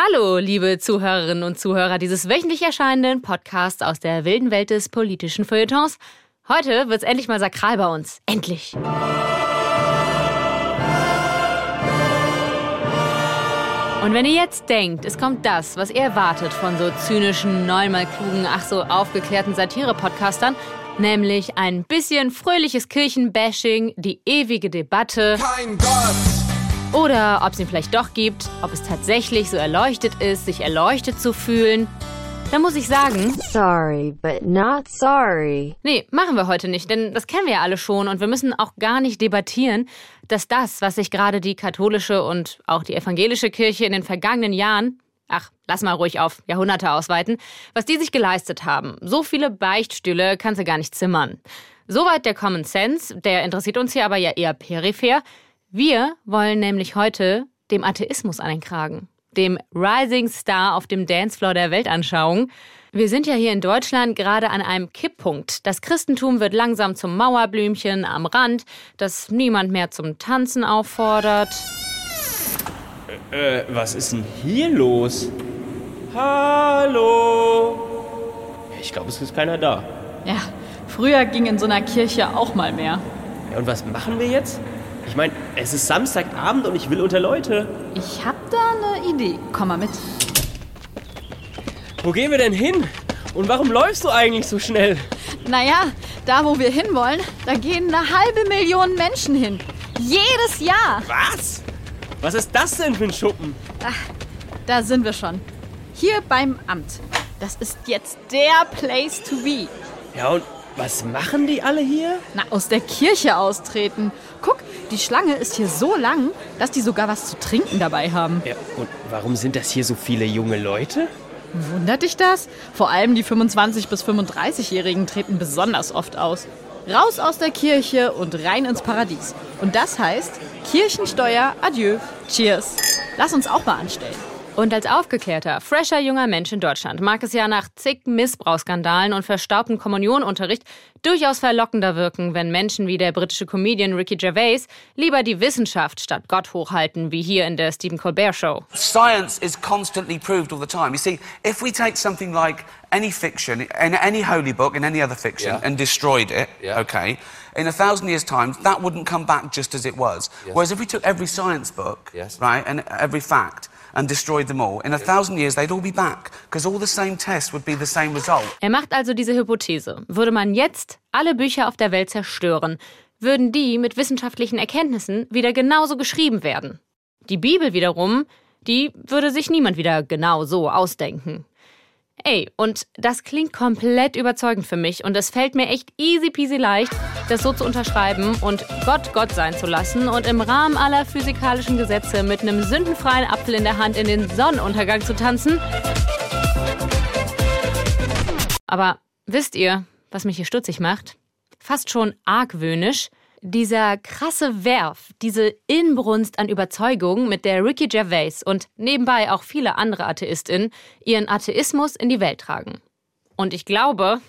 Hallo, liebe Zuhörerinnen und Zuhörer dieses wöchentlich erscheinenden Podcasts aus der wilden Welt des politischen Feuilletons. Heute wird's endlich mal sakral bei uns. Endlich. Und wenn ihr jetzt denkt, es kommt das, was ihr erwartet von so zynischen, neunmal klugen, ach so aufgeklärten Satire-Podcastern, nämlich ein bisschen fröhliches Kirchenbashing, die ewige Debatte. Kein Gott! Oder ob es ihn vielleicht doch gibt, ob es tatsächlich so erleuchtet ist, sich erleuchtet zu fühlen. Da muss ich sagen, Sorry, but not sorry. nee, machen wir heute nicht, denn das kennen wir ja alle schon und wir müssen auch gar nicht debattieren, dass das, was sich gerade die katholische und auch die evangelische Kirche in den vergangenen Jahren, ach, lass mal ruhig auf Jahrhunderte ausweiten, was die sich geleistet haben. So viele Beichtstühle kannst du gar nicht zimmern. Soweit der Common Sense, der interessiert uns hier aber ja eher peripher. Wir wollen nämlich heute dem Atheismus an den Kragen. Dem Rising Star auf dem Dancefloor der Weltanschauung. Wir sind ja hier in Deutschland gerade an einem Kipppunkt. Das Christentum wird langsam zum Mauerblümchen am Rand, das niemand mehr zum Tanzen auffordert. Äh, was ist denn hier los? Hallo? Ich glaube, es ist keiner da. Ja, früher ging in so einer Kirche auch mal mehr. Ja, und was machen wir jetzt? Ich meine, es ist Samstagabend und ich will unter Leute. Ich hab da eine Idee. Komm mal mit. Wo gehen wir denn hin? Und warum läufst du eigentlich so schnell? Naja, da wo wir hinwollen, da gehen eine halbe Million Menschen hin. Jedes Jahr. Was? Was ist das denn für ein Schuppen? Da sind wir schon. Hier beim Amt. Das ist jetzt der Place to be. Ja, und was machen die alle hier? Na, aus der Kirche austreten. Guck, die Schlange ist hier so lang, dass die sogar was zu trinken dabei haben. Ja, und warum sind das hier so viele junge Leute? Wundert dich das? Vor allem die 25- bis 35-Jährigen treten besonders oft aus. Raus aus der Kirche und rein ins Paradies. Und das heißt Kirchensteuer, adieu, cheers. Lass uns auch mal anstellen. Und als aufgeklärter, fresher junger Mensch in Deutschland mag es ja nach zig Missbrauchsskandalen und verstaubtem Kommunionunterricht durchaus verlockender wirken, wenn Menschen wie der britische Comedian Ricky Gervais lieber die Wissenschaft statt Gott hochhalten, wie hier in der Stephen Colbert Show. Science is constantly proved all the time. You see, if we take something like any fiction, in any holy book, in any other fiction, Yeah. and destroyed it, Yeah. okay, in a thousand years' time, that wouldn't come back just as it was. Whereas if we took every science book, Yes. right, and every fact, and destroyed them all, in a thousand years, they'd all be back, because all the same tests would be the same result. Er macht also diese Hypothese. Würde man jetzt alle Bücher auf der Welt zerstören, würden die mit wissenschaftlichen Erkenntnissen wieder genauso geschrieben werden. Die Bibel wiederum, die würde sich niemand wieder genau so ausdenken. Ey, und das klingt komplett überzeugend für mich und es fällt mir echt easy peasy leicht, das so zu unterschreiben und Gott Gott sein zu lassen und im Rahmen aller physikalischen Gesetze mit einem sündenfreien Apfel in der Hand in den Sonnenuntergang zu tanzen. Aber wisst ihr, was mich hier stutzig macht? Fast schon argwöhnisch. Dieser krasse Werf, diese Inbrunst an Überzeugung, mit der Ricky Gervais und nebenbei auch viele andere AtheistInnen ihren Atheismus in die Welt tragen. Und ich glaube,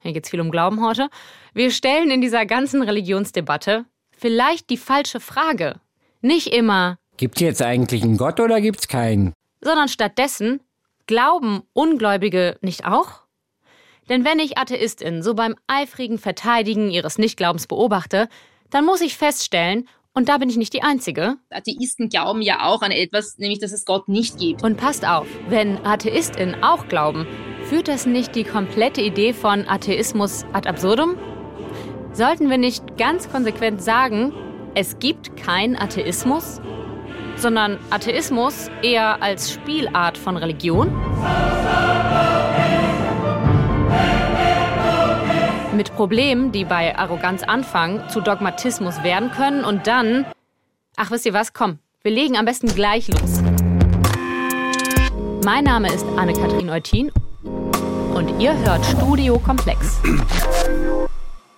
hier geht's viel um Glauben heute, wir stellen in dieser ganzen Religionsdebatte vielleicht die falsche Frage. Nicht immer, Gibt's jetzt eigentlich einen Gott oder gibt's keinen? sondern stattdessen, glauben Ungläubige nicht auch? Denn wenn ich AtheistInnen so beim eifrigen Verteidigen ihres Nichtglaubens beobachte, dann muss ich feststellen, und da bin ich nicht die Einzige, Atheisten glauben ja auch an etwas, nämlich dass es Gott nicht gibt. und passt auf, wenn AtheistInnen auch glauben, führt das nicht die komplette Idee von Atheismus ad absurdum? Sollten wir nicht ganz konsequent sagen, es gibt keinen Atheismus, sondern Atheismus eher als Spielart von Religion? Mit Problemen, die bei Arroganz anfangen, zu Dogmatismus werden können und dann. Ach, wisst ihr was? Komm, wir legen am besten gleich los. Mein Name ist Anne-Kathrin Eutin und ihr hört Studio Komplex.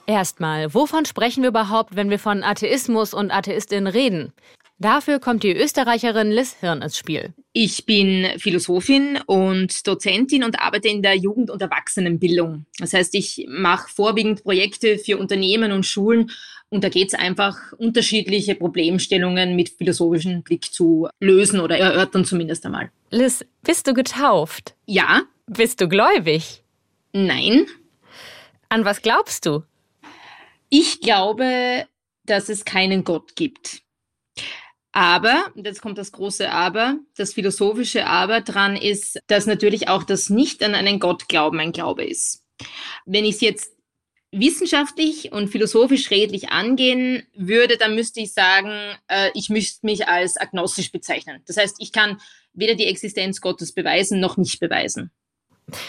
Erstmal, wovon sprechen wir überhaupt, wenn wir von Atheismus und Atheistinnen reden? Dafür kommt die Österreicherin Liz Hirn ins Spiel. Ich bin Philosophin und Dozentin und arbeite in der Jugend- und Erwachsenenbildung. Das heißt, ich mache vorwiegend Projekte für Unternehmen und Schulen und da geht es einfach, unterschiedliche Problemstellungen mit philosophischem Blick zu lösen oder erörtern zumindest einmal. Liz, bist du getauft? Ja, Bist du gläubig? nein. An was glaubst du? Ich glaube, dass es keinen Gott gibt. Aber, und jetzt kommt das große Aber, das philosophische Aber dran ist, dass natürlich auch das Nicht an einen Gott glauben ein Glaube ist. Wenn ich es jetzt wissenschaftlich und philosophisch redlich angehen würde, dann müsste ich sagen, äh, ich müsste mich als agnostisch bezeichnen. Das heißt, ich kann weder die Existenz Gottes beweisen noch nicht beweisen.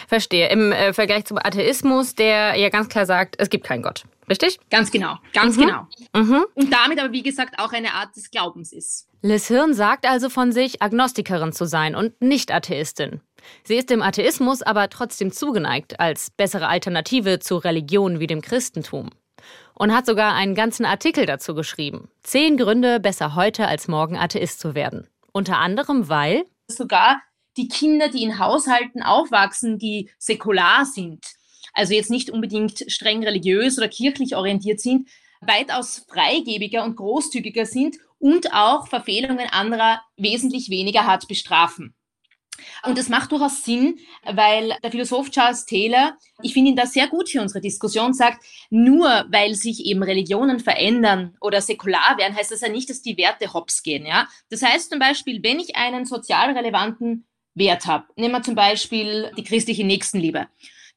Verstehe. Im äh, Vergleich zum Atheismus, der ja ganz klar sagt, es gibt keinen Gott. Richtig? Ganz genau, ganz Mhm. genau. Mhm. Und damit aber, wie gesagt, auch eine Art des Glaubens ist. Liz Hirn sagt also von sich, Agnostikerin zu sein und nicht Atheistin. Sie ist dem Atheismus aber trotzdem zugeneigt als bessere Alternative zu Religionen wie dem Christentum. Und hat sogar einen ganzen Artikel dazu geschrieben. Zehn Gründe, besser heute als morgen Atheist zu werden. Unter anderem, weil sogar die Kinder, die in Haushalten aufwachsen, die säkular sind, also jetzt nicht unbedingt streng religiös oder kirchlich orientiert sind, weitaus freigebiger und großzügiger sind und auch Verfehlungen anderer wesentlich weniger hart bestrafen. Und das macht durchaus Sinn, weil der Philosoph Charles Taylor, ich finde ihn da sehr gut für unsere Diskussion, sagt, nur weil sich eben Religionen verändern oder säkular werden, heißt das ja nicht, dass die Werte hops gehen. Ja? Das heißt zum Beispiel, wenn ich einen sozial relevanten Wert habe, nehmen wir zum Beispiel die christliche Nächstenliebe,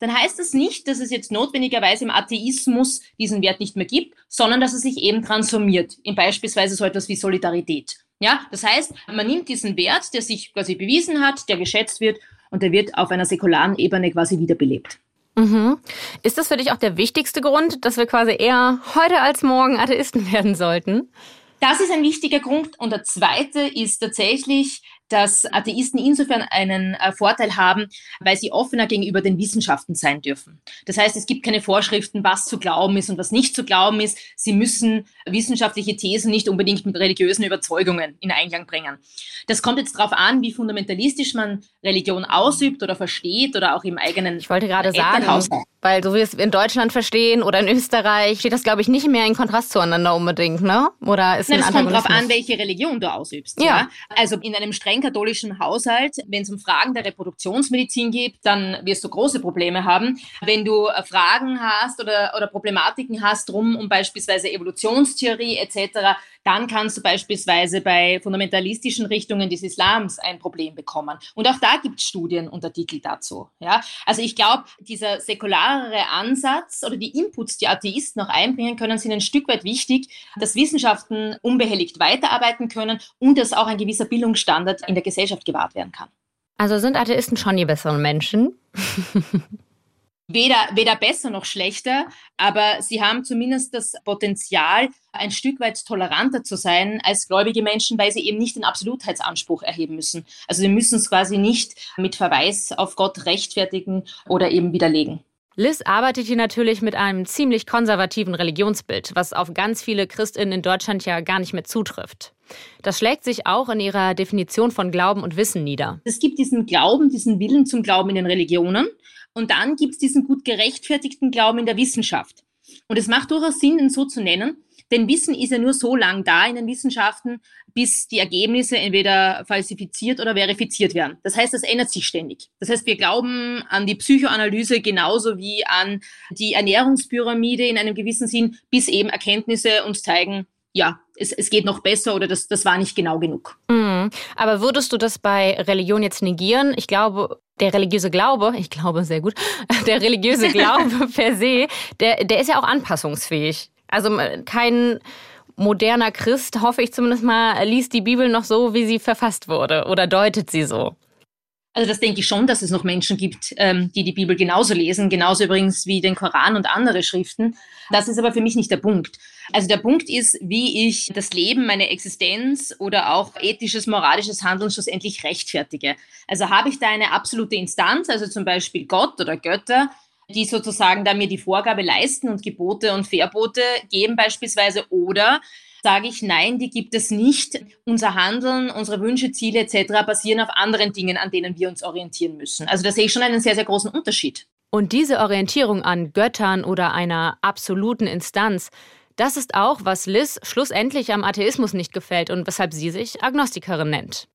dann heißt das nicht, dass es jetzt notwendigerweise im Atheismus diesen Wert nicht mehr gibt, sondern dass er sich eben transformiert in beispielsweise so etwas wie Solidarität. Ja, das heißt, man nimmt diesen Wert, der sich quasi bewiesen hat, der geschätzt wird und der wird auf einer säkularen Ebene quasi wiederbelebt. Mhm. Ist das für dich auch der wichtigste Grund, dass wir quasi eher heute als morgen Atheisten werden sollten? Das ist ein wichtiger Grund. Und der zweite ist tatsächlich, dass Atheisten insofern einen äh, Vorteil haben, weil sie offener gegenüber den Wissenschaften sein dürfen. Das heißt, es gibt keine Vorschriften, was zu glauben ist und was nicht zu glauben ist. Sie müssen wissenschaftliche Thesen nicht unbedingt mit religiösen Überzeugungen in Einklang bringen. Das kommt jetzt darauf an, wie fundamentalistisch man Religion ausübt oder versteht oder auch im eigenen Ich wollte gerade sagen, weil so wie wir es in Deutschland verstehen oder in Österreich, steht das, glaube ich, nicht mehr in Kontrast zueinander unbedingt, ne? Oder ist Na, ein das kommt darauf an, welche Religion du ausübst. Ja. Ja. Also in einem streng katholischen Haushalt, wenn es um Fragen der Reproduktionsmedizin geht, dann wirst du große Probleme haben. Wenn du äh, Fragen hast oder, oder Problematiken hast drum um beispielsweise Evolutionstheorie etc., dann kannst du beispielsweise bei fundamentalistischen Richtungen des Islams ein Problem bekommen. Und auch da gibt es Studien und Artikel dazu. Ja? Also ich glaube, dieser säkularere Ansatz oder die Inputs, die Atheisten noch einbringen können, sind ein Stück weit wichtig, dass Wissenschaften unbehelligt weiterarbeiten können und dass auch ein gewisser Bildungsstandard in der Gesellschaft gewahrt werden kann. Also sind Atheisten schon die besseren Menschen? Weder, weder besser noch schlechter, aber sie haben zumindest das Potenzial, ein Stück weit toleranter zu sein als gläubige Menschen, weil sie eben nicht den Absolutheitsanspruch erheben müssen. Also sie müssen es quasi nicht mit Verweis auf Gott rechtfertigen oder eben widerlegen. Liz arbeitet hier natürlich mit einem ziemlich konservativen Religionsbild, was auf ganz viele Christinnen in Deutschland ja gar nicht mehr zutrifft. Das schlägt sich auch in ihrer Definition von Glauben und Wissen nieder. Es gibt diesen Glauben, diesen Willen zum Glauben in den Religionen und dann gibt es diesen gut gerechtfertigten Glauben in der Wissenschaft. Und es macht durchaus Sinn, ihn so zu nennen, denn Wissen ist ja nur so lang da in den Wissenschaften, bis die Ergebnisse entweder falsifiziert oder verifiziert werden. Das heißt, das ändert sich ständig. Das heißt, wir glauben an die Psychoanalyse genauso wie an die Ernährungspyramide in einem gewissen Sinn, bis eben Erkenntnisse uns zeigen, ja, es, es geht noch besser oder das, das war nicht genau genug. Mhm. Aber würdest du das bei Religion jetzt negieren? Ich glaube, der religiöse Glaube, ich glaube sehr gut, der religiöse Glaube per se, der, der ist ja auch anpassungsfähig. Also kein moderner Christ, hoffe ich zumindest mal, liest die Bibel noch so, wie sie verfasst wurde oder deutet sie so. Also das denke ich schon, dass es noch Menschen gibt, ähm, die die Bibel genauso lesen, genauso übrigens wie den Koran und andere Schriften. Das ist aber für mich nicht der Punkt. Also der Punkt ist, wie ich das Leben, meine Existenz oder auch ethisches, moralisches Handeln schlussendlich rechtfertige. Also habe ich da eine absolute Instanz, also zum Beispiel Gott oder Götter, die sozusagen da mir die Vorgabe leisten und Gebote und Verbote geben beispielsweise, oder sage ich, nein, die gibt es nicht. Unser Handeln, unsere Wünsche, Ziele etc. basieren auf anderen Dingen, an denen wir uns orientieren müssen. Also da sehe ich schon einen sehr, sehr großen Unterschied. Und diese Orientierung an Göttern oder einer absoluten Instanz, das ist auch, was Liz schlussendlich am Atheismus nicht gefällt und weshalb sie sich Agnostikerin nennt.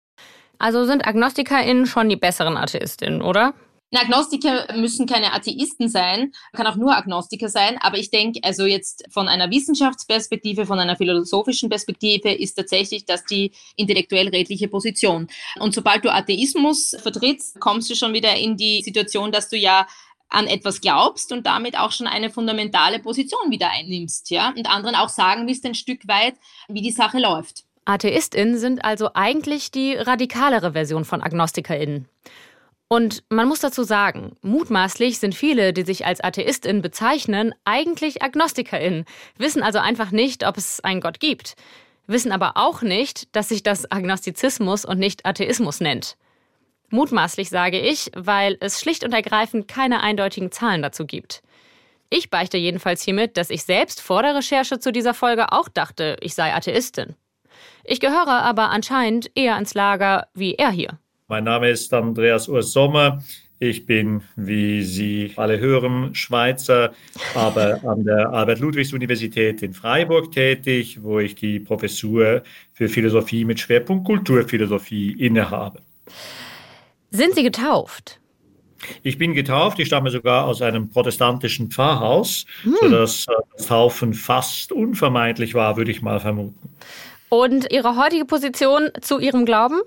Also sind AgnostikerInnen schon die besseren AtheistInnen, oder? Agnostiker müssen keine Atheisten sein, kann auch nur Agnostiker sein, aber ich denke, also jetzt von einer Wissenschaftsperspektive, von einer philosophischen Perspektive ist tatsächlich das die intellektuell redliche Position. Und sobald du Atheismus vertrittst, kommst du schon wieder in die Situation, dass du ja an etwas glaubst und damit auch schon eine fundamentale Position wieder einnimmst, ja, und anderen auch sagen willst ein Stück weit, wie die Sache läuft. AtheistInnen sind also eigentlich die radikalere Version von AgnostikerInnen. Und man muss dazu sagen, mutmaßlich sind viele, die sich als AtheistInnen bezeichnen, eigentlich AgnostikerInnen, wissen also einfach nicht, ob es einen Gott gibt, wissen aber auch nicht, dass sich das Agnostizismus und nicht Atheismus nennt. Mutmaßlich sage ich, weil es schlicht und ergreifend keine eindeutigen Zahlen dazu gibt. Ich beichte jedenfalls hiermit, dass ich selbst vor der Recherche zu dieser Folge auch dachte, ich sei Atheistin. Ich gehöre aber anscheinend eher ans Lager wie er hier. Mein Name ist Andreas Urs Sommer. Ich bin, wie Sie alle hören, Schweizer, aber an der Albert-Ludwigs-Universität in Freiburg tätig, wo ich die Professur für Philosophie mit Schwerpunkt Kulturphilosophie innehabe. Sind Sie getauft? Ich bin getauft, ich stamme sogar aus einem protestantischen Pfarrhaus, hm. sodass äh, das Taufen fast unvermeidlich war, würde ich mal vermuten. Und Ihre heutige Position zu Ihrem Glauben?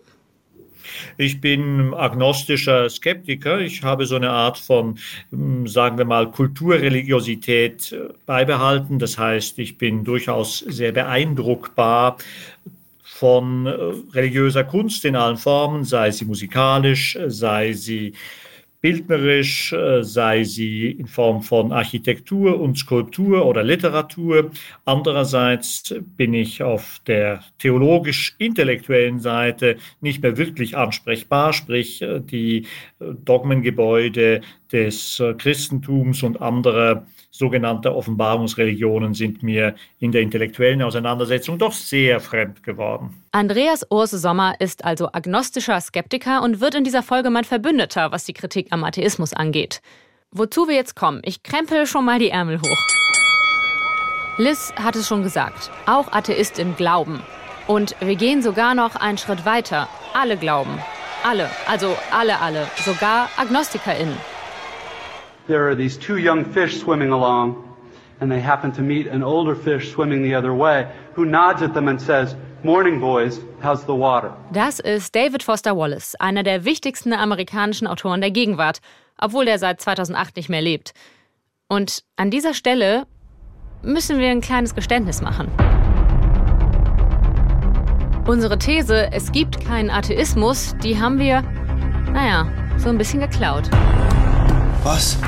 Ich bin agnostischer Skeptiker. Ich habe so eine Art von, hm, sagen wir mal, Kulturreligiosität äh, beibehalten. Das heißt, ich bin durchaus sehr beeindruckbar von äh, religiöser Kunst in allen Formen, sei sie musikalisch, sei sie bildnerisch, äh, sei sie in Form von Architektur und Skulptur oder Literatur. Andererseits bin ich auf der theologisch-intellektuellen Seite nicht mehr wirklich ansprechbar, sprich äh, die Dogmengebäude des Christentums und anderer sogenannte Offenbarungsreligionen sind mir in der intellektuellen Auseinandersetzung doch sehr fremd geworden. Andreas Urs Sommer ist also agnostischer Skeptiker und wird in dieser Folge mein Verbündeter, was die Kritik am Atheismus angeht. Wozu wir jetzt kommen, ich krempel schon mal die Ärmel hoch. Liz hat es schon gesagt, auch Atheistin glauben. Und wir gehen sogar noch einen Schritt weiter. Alle glauben. Alle, also alle, alle, sogar AgnostikerInnen there are these two young fish swimming along, and they happen to meet an older fish swimming the other way, who nods at them and says, Morning, boys. How's the water? Das ist David Foster Wallace, einer der wichtigsten amerikanischen Autoren der Gegenwart, obwohl er seit 2008 nicht mehr lebt. Und an dieser Stelle müssen wir ein kleines Geständnis machen. Unsere These, es gibt keinen Atheismus, die haben wir, naja, so ein bisschen geklaut. Was?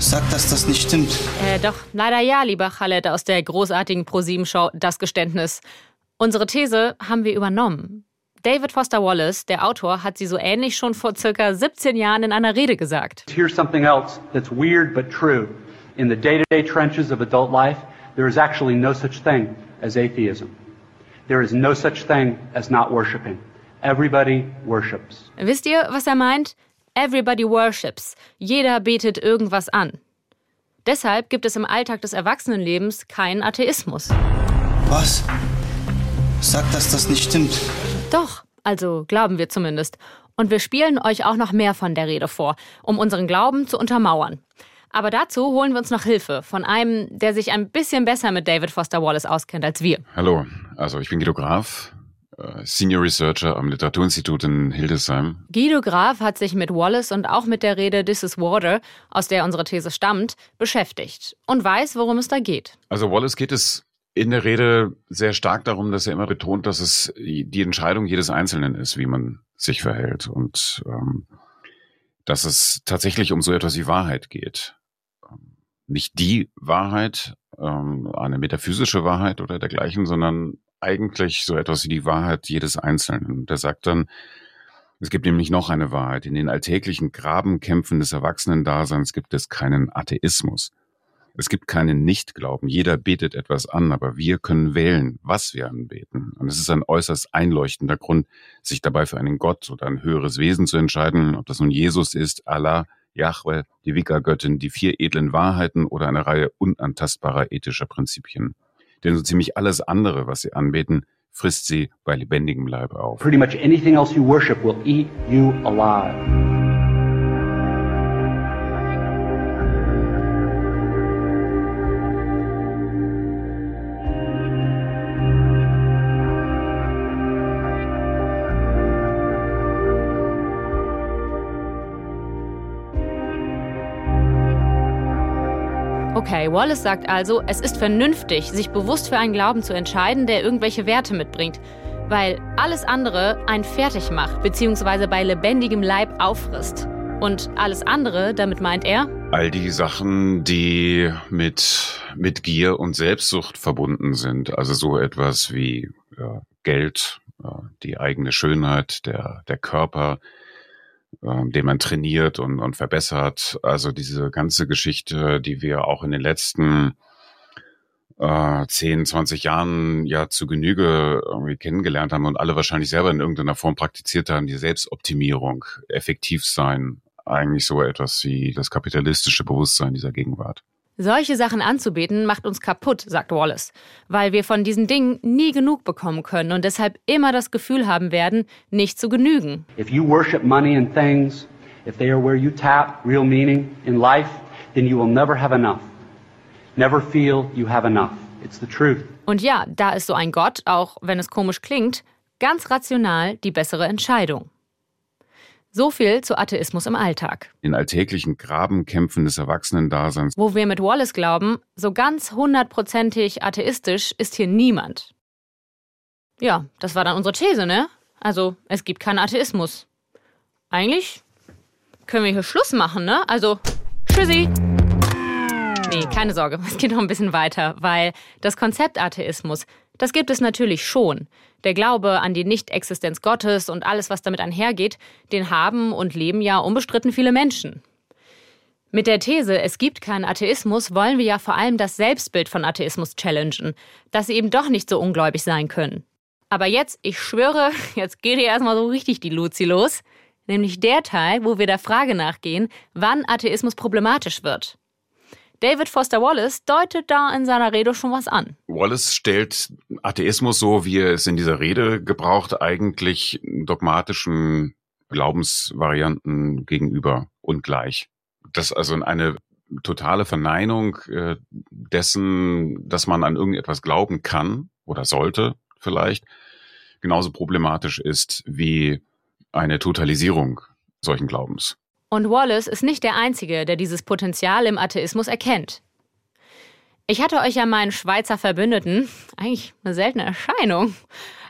Sag, dass das nicht stimmt. Äh, doch, leider ja, lieber Khaled aus der großartigen ProSieben-Show Das Geständnis. Unsere These haben wir übernommen. David Foster Wallace, der Autor, hat sie so ähnlich schon vor circa 17 Jahren in einer Rede gesagt. Here's something else that's weird but true. In the day-to-day -day trenches of adult life, there is actually no such thing as atheism. There is no such thing as not worshiping. Everybody worships. Wisst ihr, was er meint? Everybody worships. Jeder betet irgendwas an. Deshalb gibt es im Alltag des Erwachsenenlebens keinen Atheismus. Was? Sag, dass das nicht stimmt. Doch, also glauben wir zumindest. Und wir spielen euch auch noch mehr von der Rede vor, um unseren Glauben zu untermauern. Aber dazu holen wir uns noch Hilfe von einem, der sich ein bisschen besser mit David Foster Wallace auskennt als wir. Hallo, also ich bin Guido Graf, äh, Senior Researcher am Literaturinstitut in Hildesheim. Guido Graf hat sich mit Wallace und auch mit der Rede This is Water, aus der unsere These stammt, beschäftigt und weiß, worum es da geht. Also Wallace geht es in der Rede sehr stark darum, dass er immer betont, dass es die Entscheidung jedes Einzelnen ist, wie man sich verhält und ähm, dass es tatsächlich um so etwas wie Wahrheit geht. Ähm, nicht die Wahrheit, ähm, eine metaphysische Wahrheit oder dergleichen, sondern eigentlich so etwas wie die Wahrheit jedes Einzelnen. Der sagt dann, es gibt nämlich noch eine Wahrheit. In den alltäglichen Grabenkämpfen des Erwachsenen-Daseins gibt es keinen Atheismus. Es gibt keinen Nichtglauben. Jeder betet etwas an, aber wir können wählen, was wir anbeten. Und es ist ein äußerst einleuchtender Grund, sich dabei für einen Gott oder ein höheres Wesen zu entscheiden, ob das nun Jesus ist, Allah, Yahweh, die Wicca-Göttin, die vier edlen Wahrheiten oder eine Reihe unantastbarer ethischer Prinzipien. Denn so ziemlich alles andere, was sie anbeten, frisst sie bei lebendigem Leib auf. Pretty much anything else you worship will eat you alive. Okay, Wallace sagt also, es ist vernünftig, sich bewusst für einen Glauben zu entscheiden, der irgendwelche Werte mitbringt, weil alles andere einen fertig macht, beziehungsweise bei lebendigem Leib auffrisst. Und alles andere, damit meint er? All die Sachen, die mit, mit Gier und Selbstsucht verbunden sind. Also so etwas wie ja, Geld, ja, die eigene Schönheit, der, der Körper, ähm, den man trainiert und, und verbessert. Also diese ganze Geschichte, die wir auch in den letzten äh, 10, 20 Jahren ja zu Genüge irgendwie kennengelernt haben und alle wahrscheinlich selber in irgendeiner Form praktiziert haben, die Selbstoptimierung, effektiv sein, eigentlich so etwas wie das kapitalistische Bewusstsein dieser Gegenwart. Solche Sachen anzubeten macht uns kaputt, sagt Wallace, weil wir von diesen Dingen nie genug bekommen können und deshalb immer das Gefühl haben werden, nicht zu genügen. If you worship money and things, if they are where you tap real meaning in life, then you will never have enough. Never feel you have enough. It's the truth. Und ja, da ist so ein Gott, auch wenn es komisch klingt, ganz rational die bessere Entscheidung. So viel zu Atheismus im Alltag. In alltäglichen Grabenkämpfen des Erwachsenendaseins. Wo wir mit Wallace glauben, so ganz hundertprozentig atheistisch ist hier niemand. Ja, das war dann unsere These, ne? Also, es gibt keinen Atheismus. Eigentlich können wir hier Schluss machen, ne? Also, tschüssi. Nee, keine Sorge, es geht noch ein bisschen weiter, weil das Konzept Atheismus, das gibt es natürlich schon. Der Glaube an die Nichtexistenz Gottes und alles, was damit einhergeht, den haben und leben ja unbestritten viele Menschen. Mit der These, es gibt keinen Atheismus, wollen wir ja vor allem das Selbstbild von Atheismus challengen, dass sie eben doch nicht so ungläubig sein können. Aber jetzt, ich schwöre, jetzt geht hier erstmal so richtig die Luzi los, nämlich der Teil, wo wir der Frage nachgehen, wann Atheismus problematisch wird. David Foster Wallace deutet da in seiner Rede schon was an. Wallace stellt Atheismus, so wie er es in dieser Rede gebraucht, eigentlich dogmatischen Glaubensvarianten gegenüber und gleich. Das also eine totale Verneinung äh, dessen, dass man an irgendetwas glauben kann oder sollte vielleicht, genauso problematisch ist wie eine Totalisierung solchen Glaubens. Und Wallace ist nicht der Einzige, der dieses Potenzial im Atheismus erkennt. Ich hatte euch ja meinen Schweizer Verbündeten, eigentlich eine seltene Erscheinung,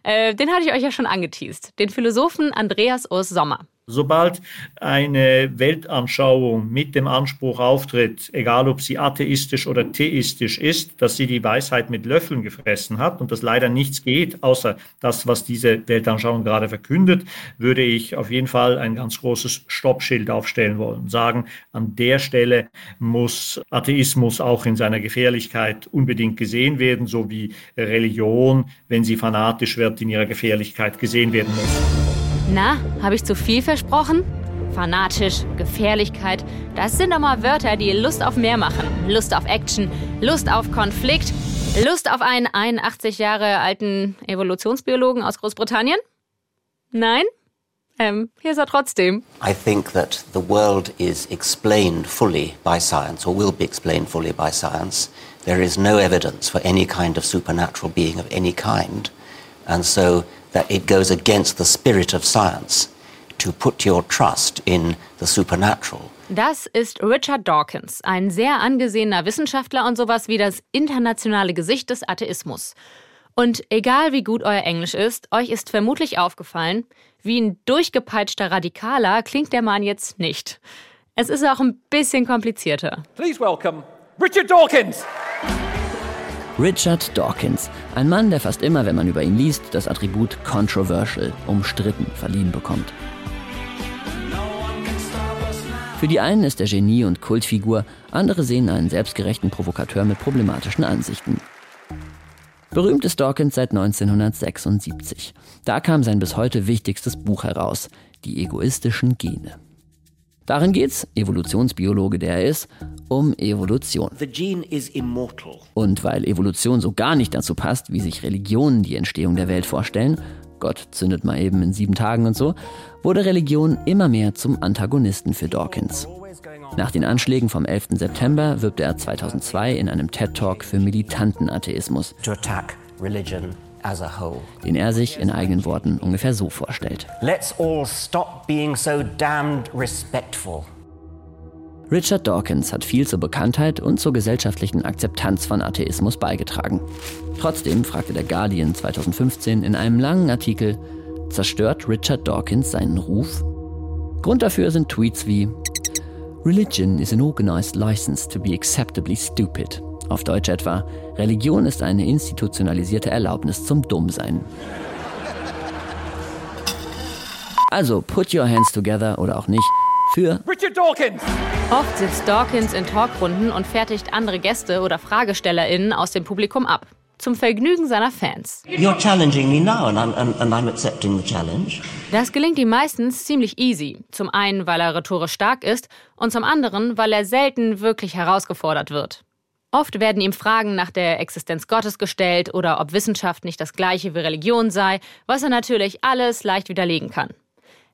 äh, den hatte ich euch ja schon angeteased, den Philosophen Andreas Urs Sommer. Sobald eine Weltanschauung mit dem Anspruch auftritt, egal ob sie atheistisch oder theistisch ist, dass sie die Weisheit mit Löffeln gefressen hat und dass leider nichts geht, außer das, was diese Weltanschauung gerade verkündet, würde ich auf jeden Fall ein ganz großes Stoppschild aufstellen wollen. Sagen, an der Stelle muss Atheismus auch in seiner Gefährlichkeit unbedingt gesehen werden, so wie Religion, wenn sie fanatisch wird, in ihrer Gefährlichkeit gesehen werden muss. Na, habe ich zu viel versprochen? Fanatisch, Gefährlichkeit, das sind doch mal Wörter, die Lust auf mehr machen. Lust auf Action, Lust auf Konflikt, Lust auf einen 81 Jahre alten Evolutionsbiologen aus Großbritannien? Nein? Ähm, hier ist er trotzdem. I think that the world is explained fully by science or will be explained fully by science. There is no evidence for any kind of supernatural being of any kind. And so that it goes against the spirit of science to put your trust in the supernatural. Das ist Richard Dawkins, ein sehr angesehener Wissenschaftler und sowas wie das internationale Gesicht des Atheismus. Und egal wie gut euer Englisch ist, euch ist vermutlich aufgefallen, wie ein durchgepeitschter Radikaler klingt der Mann jetzt nicht. Es ist auch ein bisschen komplizierter. Please welcome Richard Dawkins. Richard Dawkins, ein Mann, der fast immer, wenn man über ihn liest, das Attribut controversial, umstritten, verliehen bekommt. Für die einen ist er Genie und Kultfigur, andere sehen einen selbstgerechten Provokateur mit problematischen Ansichten. Berühmt ist Dawkins seit 1976. Da kam sein bis heute wichtigstes Buch heraus, Die egoistischen Gene. Darin geht's, Evolutionsbiologe der er ist, um Evolution. The gene is immortal. Und weil Evolution so gar nicht dazu passt, wie sich Religionen die Entstehung der Welt vorstellen, Gott zündet mal eben in sieben Tagen und so, wurde Religion immer mehr zum Antagonisten für Dawkins. Nach den Anschlägen vom 11. September wirbt er 2002 in einem TED-Talk für militanten Atheismus. To attack religion. Den er sich in eigenen Worten ungefähr so vorstellt. Let's all stop being so damned respectful. Richard Dawkins hat viel zur Bekanntheit und zur gesellschaftlichen Akzeptanz von Atheismus beigetragen. Trotzdem fragte der Guardian 2015 in einem langen Artikel, zerstört Richard Dawkins seinen Ruf? Grund dafür sind Tweets wie Religion is an organized license to be acceptably stupid. Auf Deutsch etwa, Religion ist eine institutionalisierte Erlaubnis zum Dummsein. Also put your hands together oder auch nicht für Richard Dawkins! Oft sitzt Dawkins in Talkrunden und fertigt andere Gäste oder FragestellerInnen aus dem Publikum ab. Zum Vergnügen seiner Fans. You're challenging me now and I'm, and, and I'm accepting the challenge. Das gelingt ihm meistens ziemlich easy. Zum einen, weil er rhetorisch stark ist und zum anderen, weil er selten wirklich herausgefordert wird. Oft werden ihm Fragen nach der Existenz Gottes gestellt oder ob Wissenschaft nicht das gleiche wie Religion sei, was er natürlich alles leicht widerlegen kann.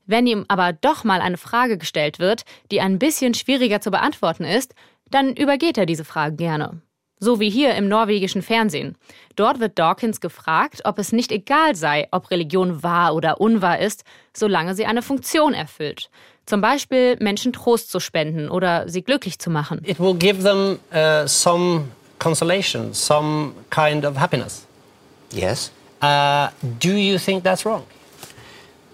Wenn ihm aber doch mal eine Frage gestellt wird, die ein bisschen schwieriger zu beantworten ist, dann übergeht er diese Frage gerne. So wie hier im norwegischen Fernsehen. Dort wird Dawkins gefragt, ob es nicht egal sei, ob Religion wahr oder unwahr ist, solange sie eine Funktion erfüllt. Zum Beispiel Menschen Trost zu spenden oder sie glücklich zu machen. It will give them uh, some consolation, some kind of happiness. Yes. Uh, do you think that's wrong?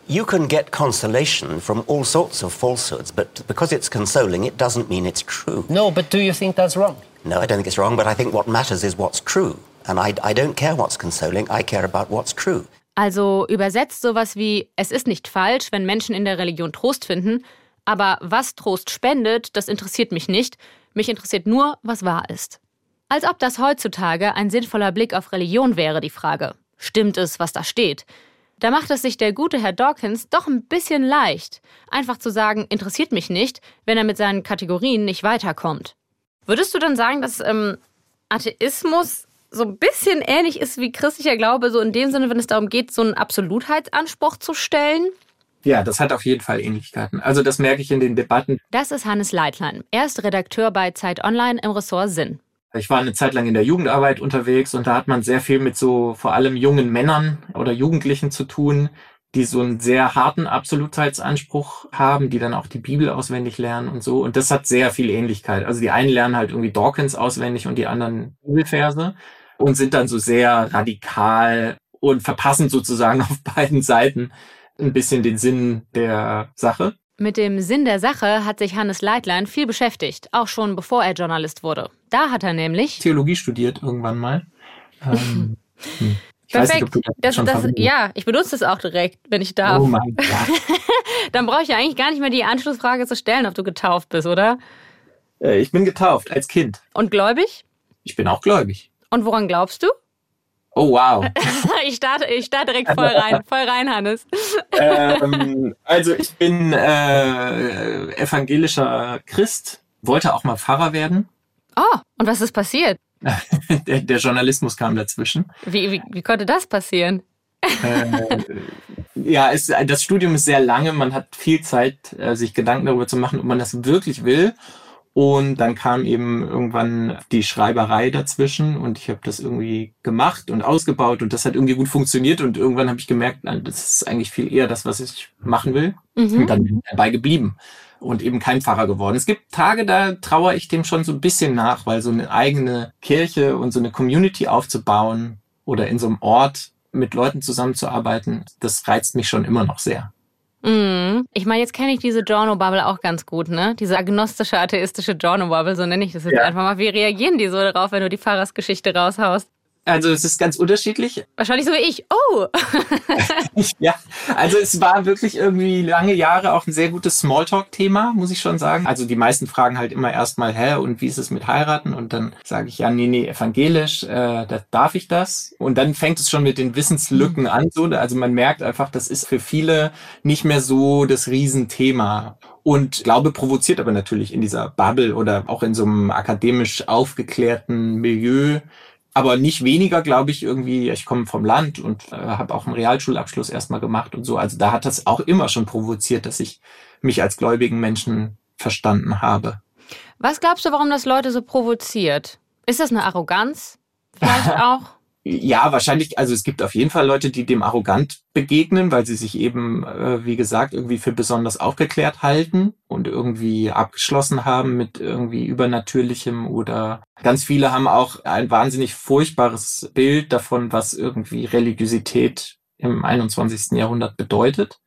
You can get consolation from all sorts of falsehoods, but because it's consoling, it doesn't mean it's true. No, but do you think that's wrong? No, I don't think it's wrong, but I think what matters is what's true. And I, I don't care what's consoling, I care about what's true. Also übersetzt sowas wie, es ist nicht falsch, wenn Menschen in der Religion Trost finden, aber was Trost spendet, das interessiert mich nicht. Mich interessiert nur, was wahr ist. Als ob das heutzutage ein sinnvoller Blick auf Religion wäre, die Frage. Stimmt es, was da steht? Da macht es sich der gute Herr Dawkins doch ein bisschen leicht, einfach zu sagen, interessiert mich nicht, wenn er mit seinen Kategorien nicht weiterkommt. Würdest du dann sagen, dass ähm, Atheismus so ein bisschen ähnlich ist wie christlicher Glaube, so in dem Sinne, wenn es darum geht, so einen Absolutheitsanspruch zu stellen? Ja, das hat auf jeden Fall Ähnlichkeiten. Also das merke ich in den Debatten. Das ist Hannes Leitlein. Er ist Redakteur bei Zeit Online im Ressort Sinn. Ich war eine Zeit lang in der Jugendarbeit unterwegs und da hat man sehr viel mit so vor allem jungen Männern oder Jugendlichen zu tun, die so einen sehr harten Absolutheitsanspruch haben, die dann auch die Bibel auswendig lernen und so. Und das hat sehr viel Ähnlichkeit. Also die einen lernen halt irgendwie Dawkins auswendig und die anderen Bibelverse und sind dann so sehr radikal und verpassen sozusagen auf beiden Seiten ein bisschen den Sinn der Sache. Mit dem Sinn der Sache hat sich Hannes Leitlein viel beschäftigt, auch schon bevor er Journalist wurde. Da hat er nämlich Theologie studiert irgendwann mal. Ähm, hm. Ich Perfekt. Nicht, das das, ja, ich benutze das auch direkt, wenn ich darf. Oh mein Gott. Dann brauche ich ja eigentlich gar nicht mehr die Anschlussfrage zu stellen, ob du getauft bist, oder? Äh, Ich bin getauft als Kind. Und gläubig? Ich bin auch gläubig. Und woran glaubst du? Oh wow. ich starte, ich starte direkt voll rein, voll rein, Hannes. ähm, also ich bin äh, evangelischer Christ, wollte auch mal Pfarrer werden. Oh, und was ist passiert? der, der Journalismus kam dazwischen. Wie, wie, wie konnte das passieren? Äh, ja, es, das Studium ist sehr lange. Man hat viel Zeit, äh, sich Gedanken darüber zu machen, ob man das wirklich will. Und dann kam eben irgendwann die Schreiberei dazwischen und ich habe das irgendwie gemacht und ausgebaut und das hat irgendwie gut funktioniert und irgendwann habe ich gemerkt, nein, das ist eigentlich viel eher das, was ich machen will. Mhm. Und dann bin ich dabei geblieben und eben kein Pfarrer geworden. Es gibt Tage, da trauere ich dem schon so ein bisschen nach, weil so eine eigene Kirche und so eine Community aufzubauen oder in so einem Ort mit Leuten zusammenzuarbeiten, das reizt mich schon immer noch sehr. Mhm. Ich meine, jetzt kenne ich diese Giorno-Bubble auch ganz gut, ne? Diese agnostische, atheistische Giorno-Bubble, so nenne ich das jetzt Ja. einfach mal. Wie reagieren die so darauf, wenn du die Pfarrersgeschichte raushaust? Also es ist ganz unterschiedlich. Wahrscheinlich so wie ich. Oh! ja, also es war wirklich irgendwie lange Jahre auch ein sehr gutes Smalltalk-Thema, muss ich schon sagen. Also die meisten fragen halt immer erstmal, hä, und wie ist es mit heiraten? Und dann sage ich, ja, nee, nee, evangelisch, äh, da darf ich das. Und dann fängt es schon mit den Wissenslücken an. So, also man merkt einfach, das ist für viele nicht mehr so das Riesenthema. Und Glaube provoziert aber natürlich in dieser Bubble oder auch in so einem akademisch aufgeklärten Milieu aber nicht weniger, glaube ich, irgendwie, ich komme vom Land und äh, habe auch einen Realschulabschluss erstmal gemacht und so. Also da hat das auch immer schon provoziert, dass ich mich als gläubigen Menschen verstanden habe. Was glaubst du, warum das Leute so provoziert? Ist das eine Arroganz? Vielleicht auch? Ja, wahrscheinlich, also es gibt auf jeden Fall Leute, die dem arrogant begegnen, weil sie sich eben, äh, wie gesagt, irgendwie für besonders aufgeklärt halten und irgendwie abgeschlossen haben mit irgendwie Übernatürlichem oder ganz viele haben auch ein wahnsinnig furchtbares Bild davon, was irgendwie Religiosität im 21. Jahrhundert bedeutet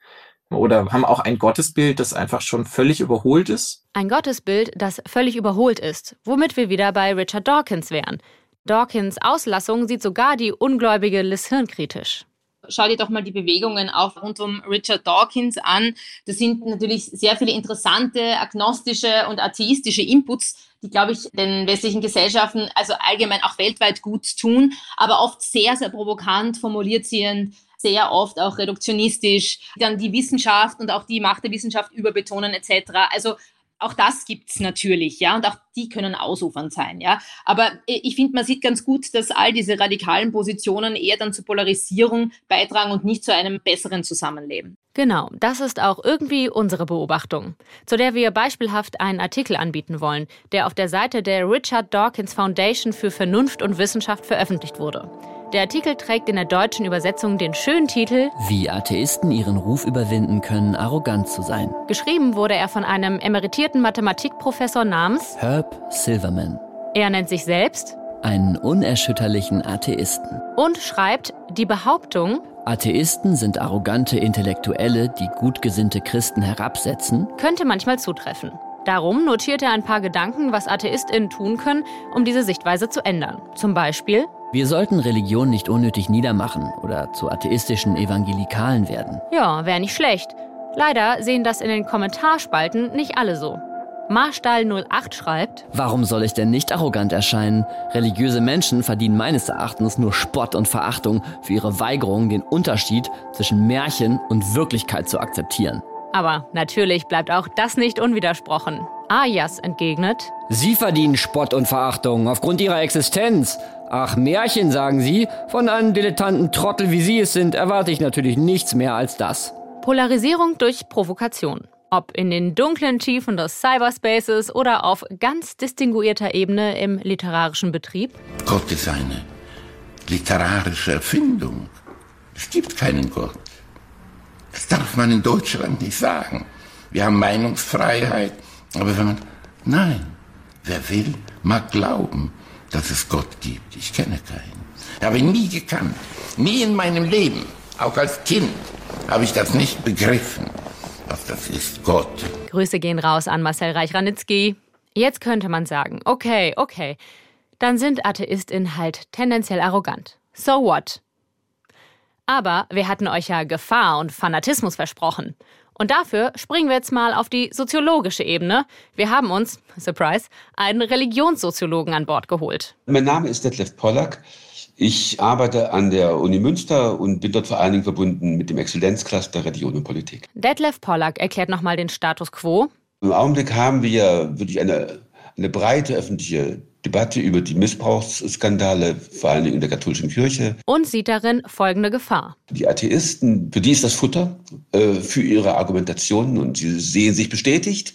oder haben auch ein Gottesbild, das einfach schon völlig überholt ist. Ein Gottesbild, das völlig überholt ist, womit wir wieder bei Richard Dawkins wären. Dawkins Auslassung sieht sogar die ungläubige Liz Hirn kritisch. Schau dir doch mal die Bewegungen auf rund um Richard Dawkins an. Das sind natürlich sehr viele interessante agnostische und atheistische Inputs, die, glaube ich, den westlichen Gesellschaften, also allgemein auch weltweit gut tun, aber oft sehr, sehr provokant formuliert sind, sehr oft auch reduktionistisch, dann die Wissenschaft und auch die Macht der Wissenschaft überbetonen etc. Also auch das gibt's natürlich, ja, und auch die können ausufernd sein, ja. Aber ich finde, man sieht ganz gut, dass all diese radikalen Positionen eher dann zur Polarisierung beitragen und nicht zu einem besseren Zusammenleben. Genau, das ist auch irgendwie unsere Beobachtung, zu der wir beispielhaft einen Artikel anbieten wollen, der auf der Seite der Richard Dawkins Foundation für Vernunft und Wissenschaft veröffentlicht wurde. Der Artikel trägt in der deutschen Übersetzung den schönen Titel Wie Atheisten ihren Ruf überwinden können, arrogant zu sein. Geschrieben wurde er von einem emeritierten Mathematikprofessor namens Herb Silverman. Er nennt sich selbst einen unerschütterlichen Atheisten und schreibt die Behauptung, Atheisten sind arrogante Intellektuelle, die gut gesinnte Christen herabsetzen, könnte manchmal zutreffen. Darum notiert er ein paar Gedanken, was AtheistInnen tun können, um diese Sichtweise zu ändern. Zum Beispiel wir sollten Religion nicht unnötig niedermachen oder zu atheistischen Evangelikalen werden. Ja, wäre nicht schlecht. Leider sehen das in den Kommentarspalten nicht alle so. Marstall 08 schreibt: Warum soll ich denn nicht arrogant erscheinen? Religiöse Menschen verdienen meines Erachtens nur Spott und Verachtung für ihre Weigerung, den Unterschied zwischen Märchen und Wirklichkeit zu akzeptieren. Aber natürlich bleibt auch das nicht unwidersprochen. Ayas entgegnet: Sie verdienen Spott und Verachtung aufgrund ihrer Existenz. Ach, Märchen, sagen Sie? Von einem dilettanten Trottel, wie Sie es sind, erwarte ich natürlich nichts mehr als das. Polarisierung durch Provokation. Ob in den dunklen Tiefen des Cyberspaces oder auf ganz distinguierter Ebene im literarischen Betrieb. Gott ist eine literarische Erfindung. Es gibt keinen Gott. Das darf man in Deutschland nicht sagen. Wir haben Meinungsfreiheit. Aber wenn man, nein, wer will, mag glauben dass es Gott gibt. Ich kenne keinen. Habe ihn nie gekannt. Nie in meinem Leben. Auch als Kind habe ich das nicht begriffen. Was das ist, Gott. Grüße gehen raus an Marcel Reich-Ranitzky. Jetzt könnte man sagen, okay, okay, dann sind AtheistInnen halt tendenziell arrogant. So what? Aber wir hatten euch ja Gefahr und Fanatismus versprochen. Und dafür springen wir jetzt mal auf die soziologische Ebene. Wir haben uns, Surprise, einen Religionssoziologen an Bord geholt. Mein Name ist Detlef Pollack. Ich arbeite an der Uni Münster und bin dort vor allen Dingen verbunden mit dem Exzellenzcluster Religion und Politik. Detlef Pollack erklärt nochmal den Status quo. Im Augenblick haben wir wirklich eine, eine breite öffentliche Debatte über die Missbrauchsskandale, vor allem in der katholischen Kirche. Und sieht darin folgende Gefahr. Die Atheisten, für die ist das Futter äh, für ihre Argumentationen und sie sehen sich bestätigt.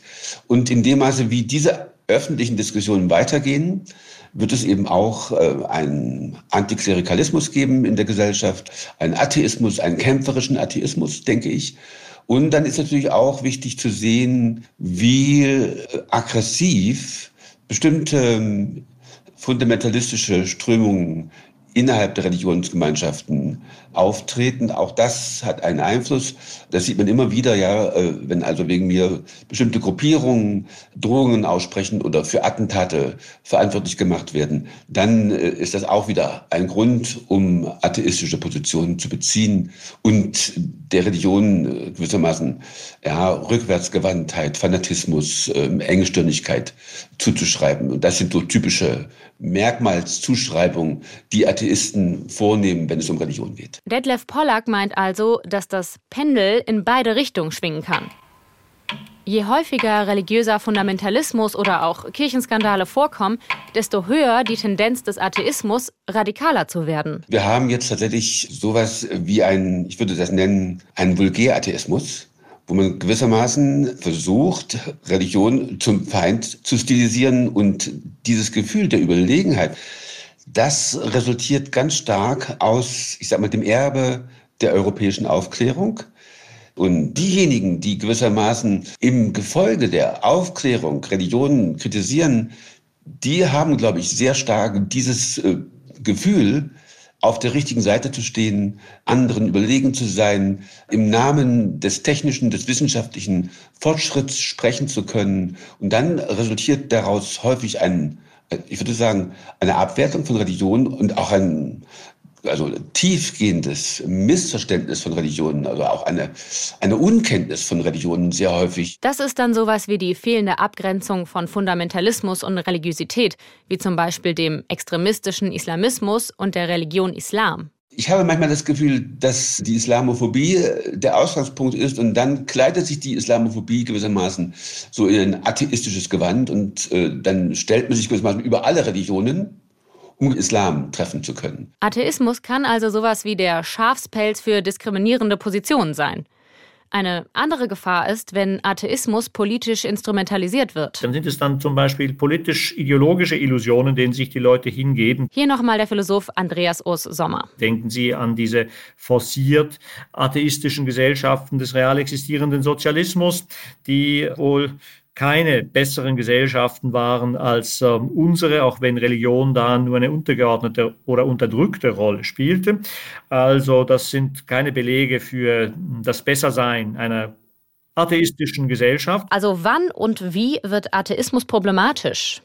Und in dem Maße, wie diese öffentlichen Diskussionen weitergehen, wird es eben auch äh, einen Antiklerikalismus geben in der Gesellschaft, einen Atheismus, einen kämpferischen Atheismus, denke ich. Und dann ist natürlich auch wichtig zu sehen, wie aggressiv bestimmte ähm, fundamentalistische Strömungen innerhalb der Religionsgemeinschaften auftreten. Auch das hat einen Einfluss. Das sieht man immer wieder, ja, äh, wenn also wegen mir bestimmte Gruppierungen Drohungen aussprechen oder für Attentate verantwortlich gemacht werden, dann äh, ist das auch wieder ein Grund, um atheistische Positionen zu beziehen und der Religion äh, gewissermaßen ja, Rückwärtsgewandtheit, Fanatismus, ähm, Engstirnigkeit zuzuschreiben. Und das sind so typische Merkmalszuschreibungen, die Atheisten vornehmen, wenn es um Religion geht. Detlef Pollack meint also, dass das Pendel in beide Richtungen schwingen kann. Je häufiger religiöser Fundamentalismus oder auch Kirchenskandale vorkommen, desto höher die Tendenz des Atheismus, radikaler zu werden. Wir haben jetzt tatsächlich sowas wie ein, ich würde das nennen, ein Vulgäratheismus, wo man gewissermaßen versucht, Religion zum Feind zu stilisieren und dieses Gefühl der Überlegenheit, das resultiert ganz stark aus, ich sag mal, dem Erbe der europäischen Aufklärung. Und diejenigen, die gewissermaßen im Gefolge der Aufklärung Religionen kritisieren, die haben, glaube ich, sehr stark dieses äh, Gefühl, auf der richtigen Seite zu stehen, anderen überlegen zu sein, im Namen des technischen, des wissenschaftlichen Fortschritts sprechen zu können. Und dann resultiert daraus häufig ein, ich würde sagen, eine Abwertung von Religion und auch ein, also tiefgehendes Missverständnis von Religionen, also auch eine, eine Unkenntnis von Religionen sehr häufig. Das ist dann sowas wie die fehlende Abgrenzung von Fundamentalismus und Religiosität, wie zum Beispiel dem extremistischen Islamismus und der Religion Islam. Ich habe manchmal das Gefühl, dass die Islamophobie der Ausgangspunkt ist und dann kleidet sich die Islamophobie gewissermaßen so in ein atheistisches Gewand und äh, dann stellt man sich gewissermaßen über alle Religionen Islam treffen zu können. Atheismus kann also sowas wie der Schafspelz für diskriminierende Positionen sein. Eine andere Gefahr ist, wenn Atheismus politisch instrumentalisiert wird. Dann sind es dann zum Beispiel politisch-ideologische Illusionen, denen sich die Leute hingeben. Hier nochmal der Philosoph Andreas Urs Sommer. Denken Sie an diese forciert atheistischen Gesellschaften des real existierenden Sozialismus, die wohl keine besseren Gesellschaften waren als ähm, unsere, auch wenn Religion da nur eine untergeordnete oder unterdrückte Rolle spielte. Also das sind keine Belege für das Bessersein einer atheistischen Gesellschaft. Also wann und wie wird Atheismus problematisch?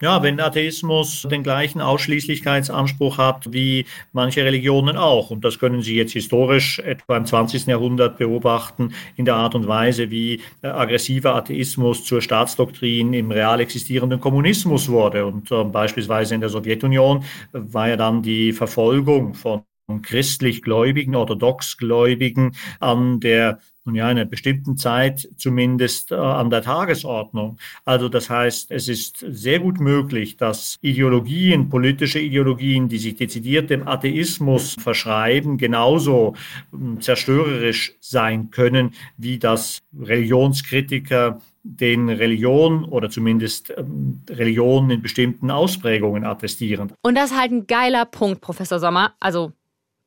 Ja, wenn Atheismus den gleichen Ausschließlichkeitsanspruch hat wie manche Religionen auch. Und das können Sie jetzt historisch etwa im 20. Jahrhundert beobachten in der Art und Weise, wie äh, aggressiver Atheismus zur Staatsdoktrin im real existierenden Kommunismus wurde. Und äh, beispielsweise in der Sowjetunion war ja dann die Verfolgung von christlich Gläubigen, orthodox Gläubigen an der nun ja, in einer bestimmten Zeit zumindest äh, an der Tagesordnung. Also das heißt, es ist sehr gut möglich, dass Ideologien, politische Ideologien, die sich dezidiert dem Atheismus verschreiben, genauso äh, zerstörerisch sein können, wie das Religionskritiker den Religion oder zumindest ähm, Religionen in bestimmten Ausprägungen attestieren. Und das ist halt ein geiler Punkt, Professor Sommer. Also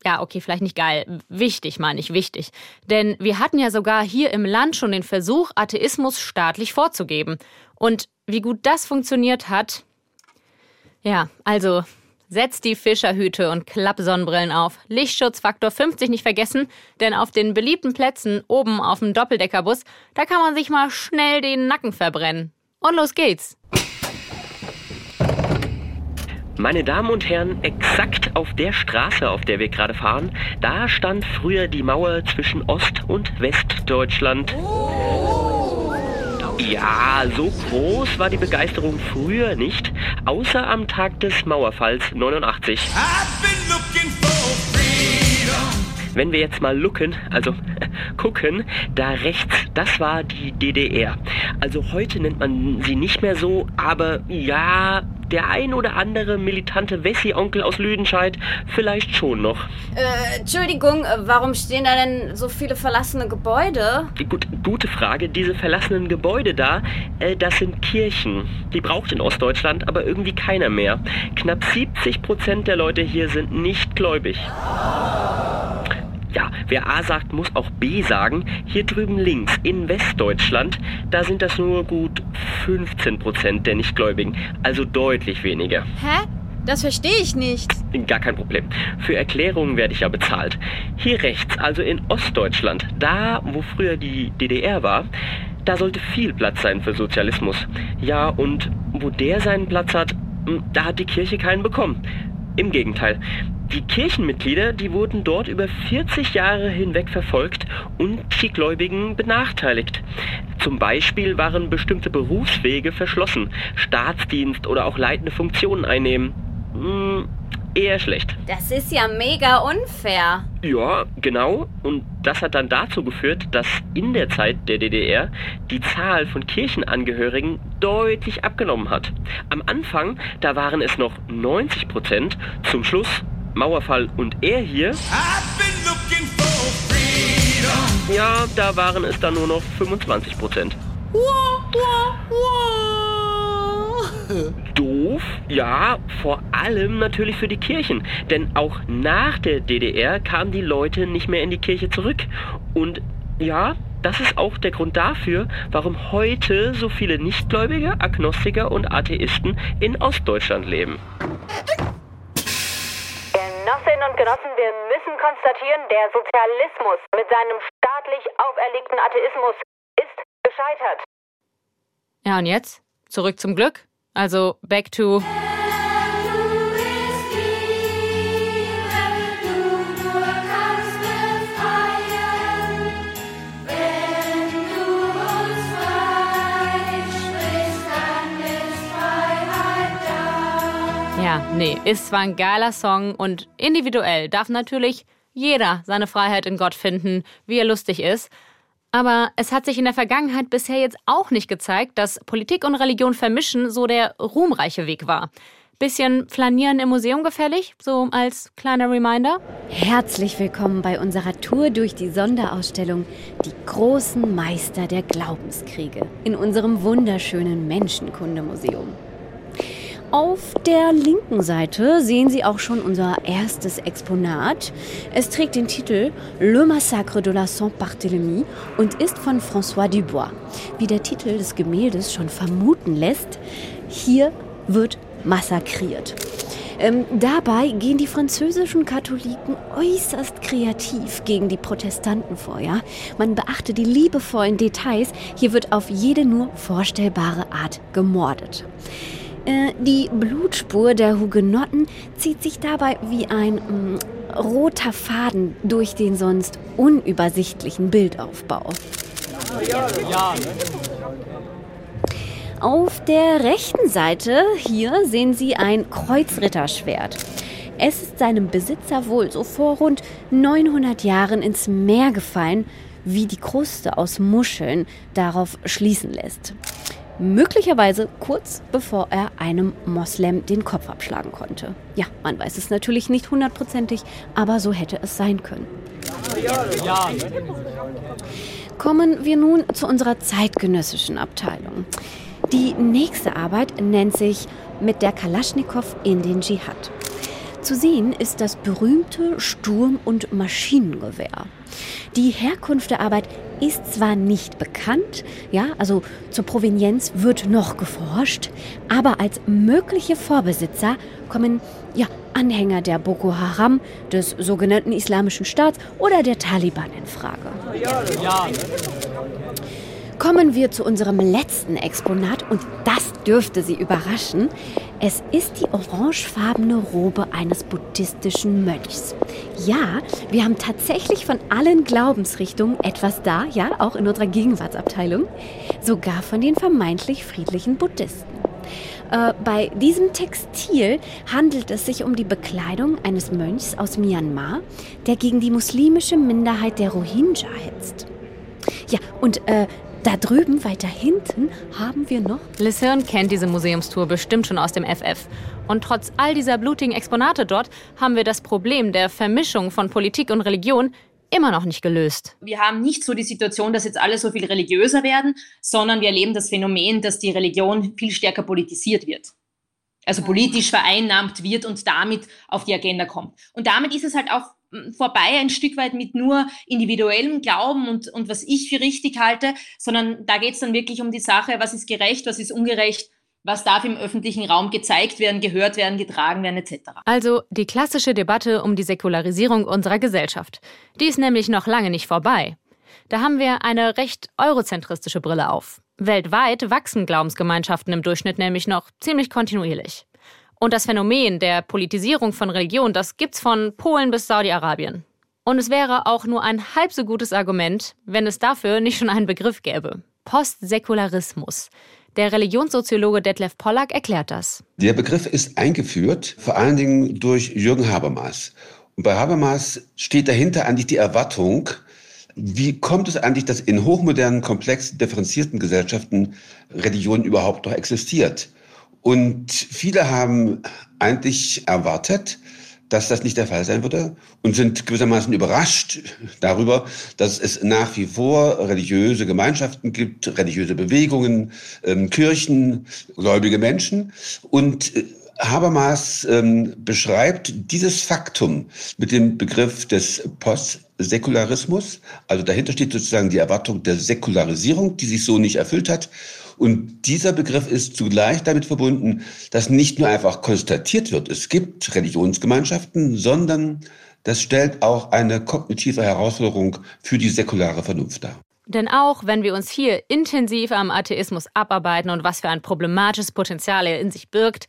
ja, okay, vielleicht nicht geil. Wichtig, meine ich, wichtig. Denn wir hatten ja sogar hier im Land schon den Versuch, Atheismus staatlich vorzugeben. Und wie gut das funktioniert hat. Ja, also setzt die Fischerhüte und Klappsonnenbrillen auf. Lichtschutzfaktor 50 nicht vergessen, denn auf den beliebten Plätzen oben auf dem Doppeldeckerbus, da kann man sich mal schnell den Nacken verbrennen. Und los geht's. Meine Damen und Herren, exakt auf der Straße, auf der wir gerade fahren, da stand früher die Mauer zwischen Ost- und Westdeutschland. Ja, so groß war die Begeisterung früher nicht, außer am Tag des Mauerfalls 89. Wenn wir jetzt mal looken, also gucken, da rechts, das war die DDR. Also heute nennt man sie nicht mehr so, aber ja, der ein oder andere militante Wessi-Onkel aus Lüdenscheid vielleicht schon noch. Äh, Entschuldigung, äh, warum stehen da denn so viele verlassene Gebäude? Gut, gute Frage. Diese verlassenen Gebäude da, äh, das sind Kirchen. Die braucht in Ostdeutschland aber irgendwie keiner mehr. Knapp 70 Prozent der Leute hier sind nicht gläubig. Ja, wer A sagt, muss auch B sagen. Hier drüben links in Westdeutschland, da sind das nur gut 15 Prozent der Nichtgläubigen. Also deutlich weniger. Hä? Das verstehe ich nicht. Gar kein Problem. Für Erklärungen werde ich ja bezahlt. Hier rechts, also in Ostdeutschland, da wo früher die DDR war, da sollte viel Platz sein für Sozialismus. Ja, und wo der seinen Platz hat, hm, da hat die Kirche keinen bekommen. Im Gegenteil. Die Kirchenmitglieder, die wurden dort über 40 Jahre hinweg verfolgt und die Gläubigen benachteiligt. Zum Beispiel waren bestimmte Berufswege verschlossen, Staatsdienst oder auch leitende Funktionen einnehmen. Hm, eher schlecht. Das ist ja mega unfair. Ja, genau. Und das hat dann dazu geführt, dass in der Zeit der DDR die Zahl von Kirchenangehörigen deutlich abgenommen hat. Am Anfang, da waren es noch 90 Prozent. Zum Schluss Mauerfall und er hier. Ja, da waren es dann nur noch 25 Prozent. Doof, ja, vor allem natürlich für die Kirchen. Denn auch nach der DDR kamen die Leute nicht mehr in die Kirche zurück. Und ja, das ist auch der Grund dafür, warum heute so viele Nichtgläubige, Agnostiker und Atheisten in Ostdeutschland leben. Genossinnen und Genossen, wir müssen konstatieren, der Sozialismus mit seinem staatlich auferlegten Atheismus ist gescheitert. Ja, und jetzt? Zurück zum Glück? Also back to. Ja, nee, ist zwar ein geiler Song und individuell darf natürlich jeder seine Freiheit in Gott finden, wie er lustig ist. Aber es hat sich in der Vergangenheit bisher jetzt auch nicht gezeigt, dass Politik und Religion vermischen so der ruhmreiche Weg war. Bisschen flanieren im Museum gefällig, so als kleiner Reminder. Herzlich willkommen bei unserer Tour durch die Sonderausstellung Die großen Meister der Glaubenskriege in unserem wunderschönen Menschenkundemuseum. Auf der linken Seite sehen Sie auch schon unser erstes Exponat. Es trägt den Titel Le Massacre de la Saint-Barthélemy und ist von François Dubois. Wie der Titel des Gemäldes schon vermuten lässt, hier wird massakriert. Ähm, dabei gehen die französischen Katholiken äußerst kreativ gegen die Protestanten vor. Ja? Man beachte die liebevollen Details. Hier wird auf jede nur vorstellbare Art gemordet. Äh, die Blutspur der Hugenotten zieht sich dabei wie ein mm, roter Faden durch den sonst unübersichtlichen Bildaufbau. Auf der rechten Seite hier sehen Sie ein Kreuzritterschwert. Es ist seinem Besitzer wohl so vor rund 900 Jahren ins Meer gefallen, wie die Kruste aus Muscheln darauf schließen lässt. Möglicherweise kurz bevor er einem Moslem den Kopf abschlagen konnte. Ja, man weiß es natürlich nicht hundertprozentig, aber so hätte es sein können. Kommen wir nun zu unserer zeitgenössischen Abteilung. Die nächste Arbeit nennt sich Mit der Kalaschnikow in den Dschihad. Zu sehen ist das berühmte Sturm- und Maschinengewehr. Die Herkunft der Arbeit ist zwar nicht bekannt, ja, also zur Provenienz wird noch geforscht, aber als mögliche Vorbesitzer kommen ja Anhänger der Boko Haram, des sogenannten Islamischen Staats oder der Taliban in Frage. Ja. Kommen wir zu unserem letzten Exponat und das dürfte Sie überraschen. Es ist die orangefarbene Robe eines buddhistischen Mönchs. Ja, wir haben tatsächlich von allen Glaubensrichtungen etwas da, ja, auch in unserer Gegenwartsabteilung, sogar von den vermeintlich friedlichen Buddhisten. Äh, bei diesem Textil handelt es sich um die Bekleidung eines Mönchs aus Myanmar, der gegen die muslimische Minderheit der Rohingya hetzt. Ja, und äh, da drüben, weiter hinten, haben wir noch. Liz Hirn kennt diese Museumstour bestimmt schon aus dem FF. Und trotz all dieser blutigen Exponate dort haben wir das Problem der Vermischung von Politik und Religion immer noch nicht gelöst. Wir haben nicht so die Situation, dass jetzt alle so viel religiöser werden, sondern wir erleben das Phänomen, dass die Religion viel stärker politisiert wird. Also politisch vereinnahmt wird und damit auf die Agenda kommt. Und damit ist es halt auch vorbei ein Stück weit mit nur individuellem Glauben und, und was ich für richtig halte, sondern da geht es dann wirklich um die Sache, was ist gerecht, was ist ungerecht, was darf im öffentlichen Raum gezeigt werden, gehört werden, getragen werden etc. Also die klassische Debatte um die Säkularisierung unserer Gesellschaft. Die ist nämlich noch lange nicht vorbei. Da haben wir eine recht eurozentristische Brille auf. Weltweit wachsen Glaubensgemeinschaften im Durchschnitt nämlich noch ziemlich kontinuierlich. Und das Phänomen der Politisierung von Religion, das gibt's von Polen bis Saudi-Arabien. Und es wäre auch nur ein halb so gutes Argument, wenn es dafür nicht schon einen Begriff gäbe. Postsäkularismus. Der Religionssoziologe Detlef Pollack erklärt das. Der Begriff ist eingeführt, vor allen Dingen durch Jürgen Habermas. Und bei Habermas steht dahinter eigentlich die Erwartung, wie kommt es eigentlich, dass in hochmodernen, komplexen, differenzierten Gesellschaften Religion überhaupt noch existiert? Und viele haben eigentlich erwartet, dass das nicht der Fall sein würde und sind gewissermaßen überrascht darüber, dass es nach wie vor religiöse Gemeinschaften gibt, religiöse Bewegungen, ähm, Kirchen, gläubige Menschen. Und äh, Habermas ähm, beschreibt dieses Faktum mit dem Begriff des Postsäkularismus. Also dahinter steht sozusagen die Erwartung der Säkularisierung, die sich so nicht erfüllt hat. Und dieser Begriff ist zugleich damit verbunden, dass nicht nur einfach konstatiert wird, es gibt Religionsgemeinschaften, sondern das stellt auch eine kognitive Herausforderung für die säkulare Vernunft dar. Denn auch wenn wir uns hier intensiv am Atheismus abarbeiten und was für ein problematisches Potenzial er in sich birgt,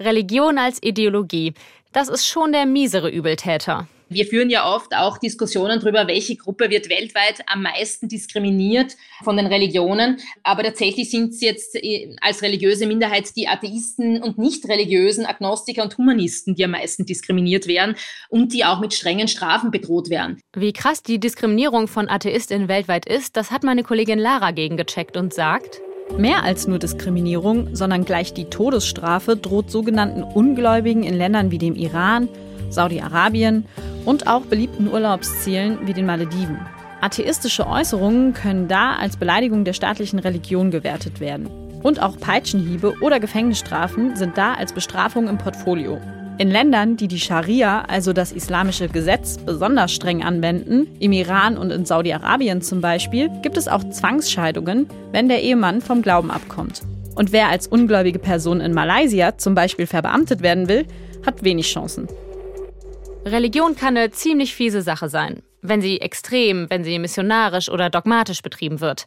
Religion als Ideologie, das ist schon der miesere Übeltäter. Wir führen ja oft auch Diskussionen darüber, welche Gruppe wird weltweit am meisten diskriminiert von den Religionen. Aber tatsächlich sind es jetzt äh, als religiöse Minderheit die Atheisten und nicht religiösen Agnostiker und Humanisten, die am meisten diskriminiert werden und die auch mit strengen Strafen bedroht werden. Wie krass die Diskriminierung von AtheistInnen weltweit ist, das hat meine Kollegin Lara gegengecheckt und sagt, Mehr als nur Diskriminierung, sondern gleich die Todesstrafe droht sogenannten Ungläubigen in Ländern wie dem Iran, Saudi-Arabien und auch beliebten Urlaubszielen wie den Malediven. Atheistische Äußerungen können da als Beleidigung der staatlichen Religion gewertet werden. Und auch Peitschenhiebe oder Gefängnisstrafen sind da als Bestrafung im Portfolio. In Ländern, die die Scharia, also das islamische Gesetz, besonders streng anwenden, im Iran und in Saudi-Arabien zum Beispiel, gibt es auch Zwangsscheidungen, wenn der Ehemann vom Glauben abkommt. Und wer als ungläubige Person in Malaysia zum Beispiel verbeamtet werden will, hat wenig Chancen. Religion kann eine ziemlich fiese Sache sein, wenn sie extrem, wenn sie missionarisch oder dogmatisch betrieben wird.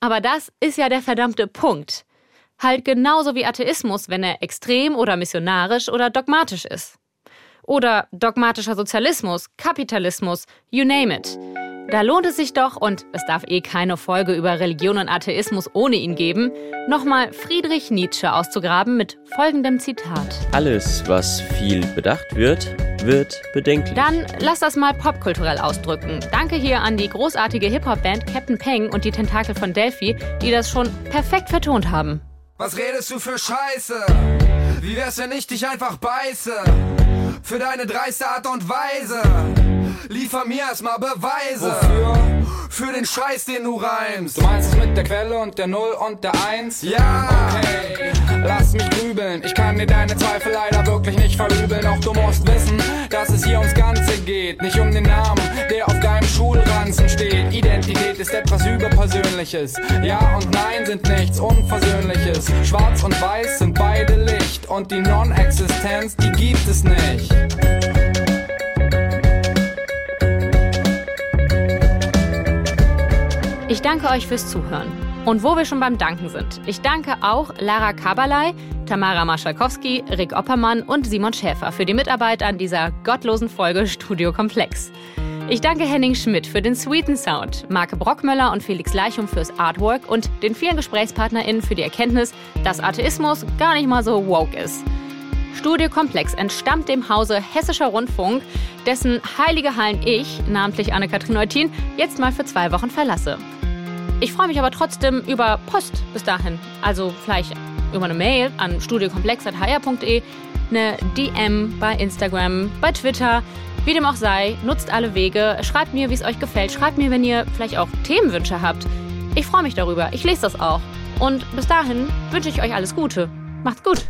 Aber das ist ja der verdammte Punkt. Halt genauso wie Atheismus, wenn er extrem oder missionarisch oder dogmatisch ist. Oder dogmatischer Sozialismus, Kapitalismus, you name it. Da lohnt es sich doch, und es darf eh keine Folge über Religion und Atheismus ohne ihn geben, nochmal Friedrich Nietzsche auszugraben mit folgendem Zitat. Alles, was viel bedacht wird, wird bedenklich. Dann lass das mal popkulturell ausdrücken. Danke hier an die großartige Hip-Hop-Band Captain Peng und die Tentakel von Delphi, die das schon perfekt vertont haben. Was redest du für Scheiße? Wie wär's, wenn ich dich einfach beiße? Für deine dreiste Art und Weise. Liefer mir erstmal Beweise. Wofür? Für den Scheiß, den du reimst. Du meinst es mit der Quelle und der Null und der Eins? Ja! Okay, lass mich grübeln. Ich kann dir deine Zweifel leider wirklich nicht verübeln. Doch du musst wissen, dass es hier ums Ganze geht. Nicht um den Namen, der auf Überpersönliches. Ja und Nein sind nichts Unversöhnliches. Schwarz und Weiß sind beide Licht. Und die Non-Existenz, die gibt es nicht. Ich danke euch fürs Zuhören. Und wo wir schon beim Danken sind, ich danke auch Lara Kabalay, Tamara Marschalkowski, Rick Oppermann und Simon Schäfer für die Mitarbeit an dieser gottlosen Folge Studio Komplex. Ich danke Henning Schmidt für den sweeten Sound, Marke Brockmöller und Felix Leichum fürs Artwork und den vielen GesprächspartnerInnen für die Erkenntnis, dass Atheismus gar nicht mal so woke ist. Studio Komplex entstammt dem Hause Hessischer Rundfunk, dessen heilige Hallen ich, namentlich Anne-Kathrin Neutin, jetzt mal für zwei Wochen verlasse. Ich freue mich aber trotzdem über Post bis dahin. Also vielleicht über eine Mail an studiokomplex.hr.de, eine DM bei Instagram, bei Twitter, wie dem auch sei. Nutzt alle Wege. Schreibt mir, wie es euch gefällt. Schreibt mir, wenn ihr vielleicht auch Themenwünsche habt. Ich freue mich darüber. Ich lese das auch. Und bis dahin wünsche ich euch alles Gute. Macht's gut.